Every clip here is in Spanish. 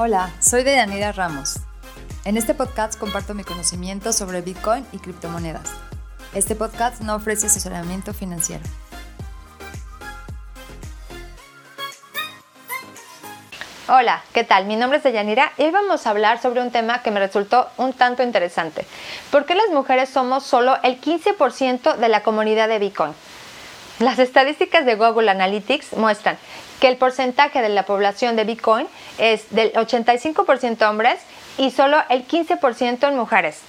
Hola, soy Deyanira Ramos. En este podcast comparto mi conocimiento sobre Bitcoin y criptomonedas. Este podcast no ofrece asesoramiento financiero. Hola, ¿qué tal? Mi nombre es Deyanira y hoy vamos a hablar sobre un tema que me resultó un tanto interesante. ¿Por qué las mujeres somos solo el 15% de la comunidad de Bitcoin? Las estadísticas de Google Analytics muestran que el porcentaje de la población de Bitcoin es del 85% hombres y solo el 15% en mujeres.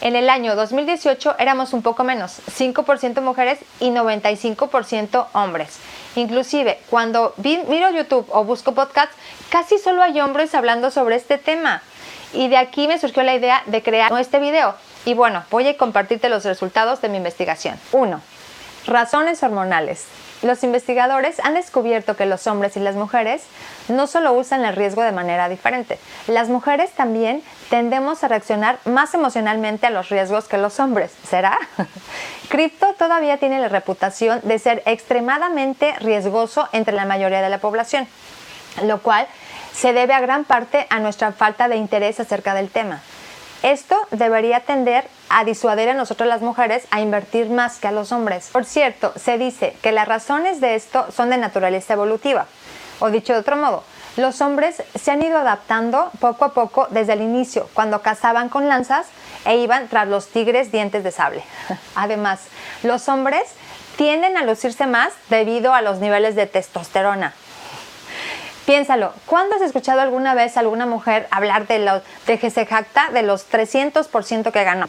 En el año 2018 éramos un poco menos, 5% mujeres y 95% hombres. Inclusive, cuando miro YouTube o busco podcasts, casi solo hay hombres hablando sobre este tema. Y de aquí me surgió la idea de crear este video. Y bueno, voy a compartirte los resultados de mi investigación. 1. Razones hormonales. Los investigadores han descubierto que los hombres y las mujeres no solo usan el riesgo de manera diferente, las mujeres también tendemos a reaccionar más emocionalmente a los riesgos que los hombres. ¿Será? Cripto todavía tiene la reputación de ser extremadamente riesgoso entre la mayoría de la población, lo cual se debe a gran parte a nuestra falta de interés acerca del tema. Esto debería tender a disuadir a nosotros las mujeres a invertir más que a los hombres. Por cierto, se dice que las razones de esto son de naturaleza evolutiva. O dicho de otro modo, los hombres se han ido adaptando poco a poco desde el inicio, cuando cazaban con lanzas e iban tras los tigres dientes de sable. Además, los hombres tienden a lucirse más debido a los niveles de testosterona, Piénsalo, ¿cuándo has escuchado alguna vez a alguna mujer hablar de, lo, de que se jacta de los 300% que ganó?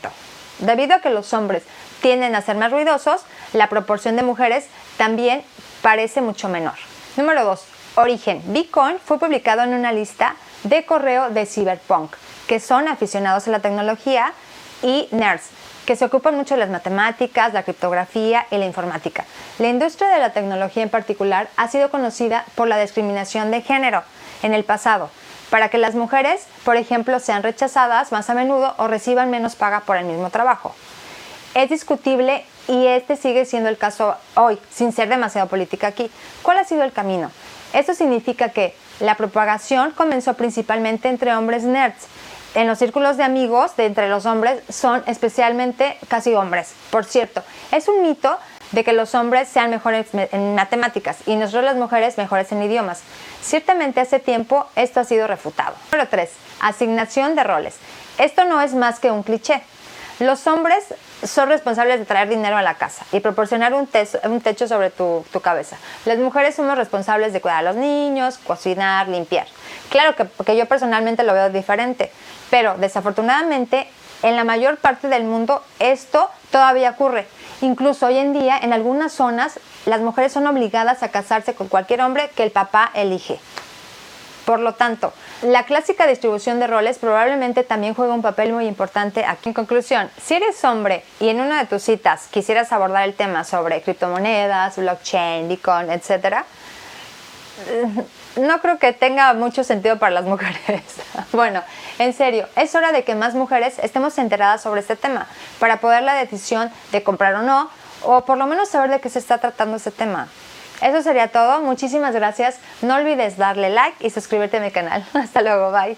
Debido a que los hombres tienden a ser más ruidosos, la proporción de mujeres también parece mucho menor. Número 2. Origen. Bitcoin fue publicado en una lista de correo de Cyberpunk, que son aficionados a la tecnología y nerds, que se ocupan mucho de las matemáticas, la criptografía y la informática. La industria de la tecnología en particular ha sido conocida por la discriminación de género en el pasado, para que las mujeres, por ejemplo, sean rechazadas más a menudo o reciban menos paga por el mismo trabajo. Es discutible y este sigue siendo el caso hoy, sin ser demasiado política aquí. ¿Cuál ha sido el camino? Esto significa que la propagación comenzó principalmente entre hombres nerds en los círculos de amigos de entre los hombres son especialmente casi hombres. Por cierto, es un mito de que los hombres sean mejores en matemáticas y nosotros las mujeres mejores en idiomas. Ciertamente hace tiempo esto ha sido refutado. Número 3. Asignación de roles. Esto no es más que un cliché. Los hombres son responsables de traer dinero a la casa y proporcionar un, techo sobre tu, tu, cabeza. Las mujeres somos responsables de cuidar a los niños, cocinar, limpiar. Claro que porque yo personalmente lo veo diferente, pero desafortunadamente en la mayor parte del mundo esto todavía ocurre. Incluso hoy en día en algunas zonas las mujeres son obligadas a casarse con cualquier hombre que el papá elige. Por lo tanto, la clásica distribución de roles probablemente también juega un papel muy importante aquí. En conclusión, si eres hombre y en una de tus citas quisieras abordar el tema sobre criptomonedas, blockchain, Bitcoin, etc., no creo que tenga mucho sentido para las mujeres. bueno, en serio, es hora de que más mujeres estemos enteradas sobre este tema para poder la decisión de comprar o no, o por lo menos saber de qué se está tratando este tema. Eso sería todo. Muchísimas gracias. No olvides darle like y suscribirte a mi canal. Hasta luego. Bye.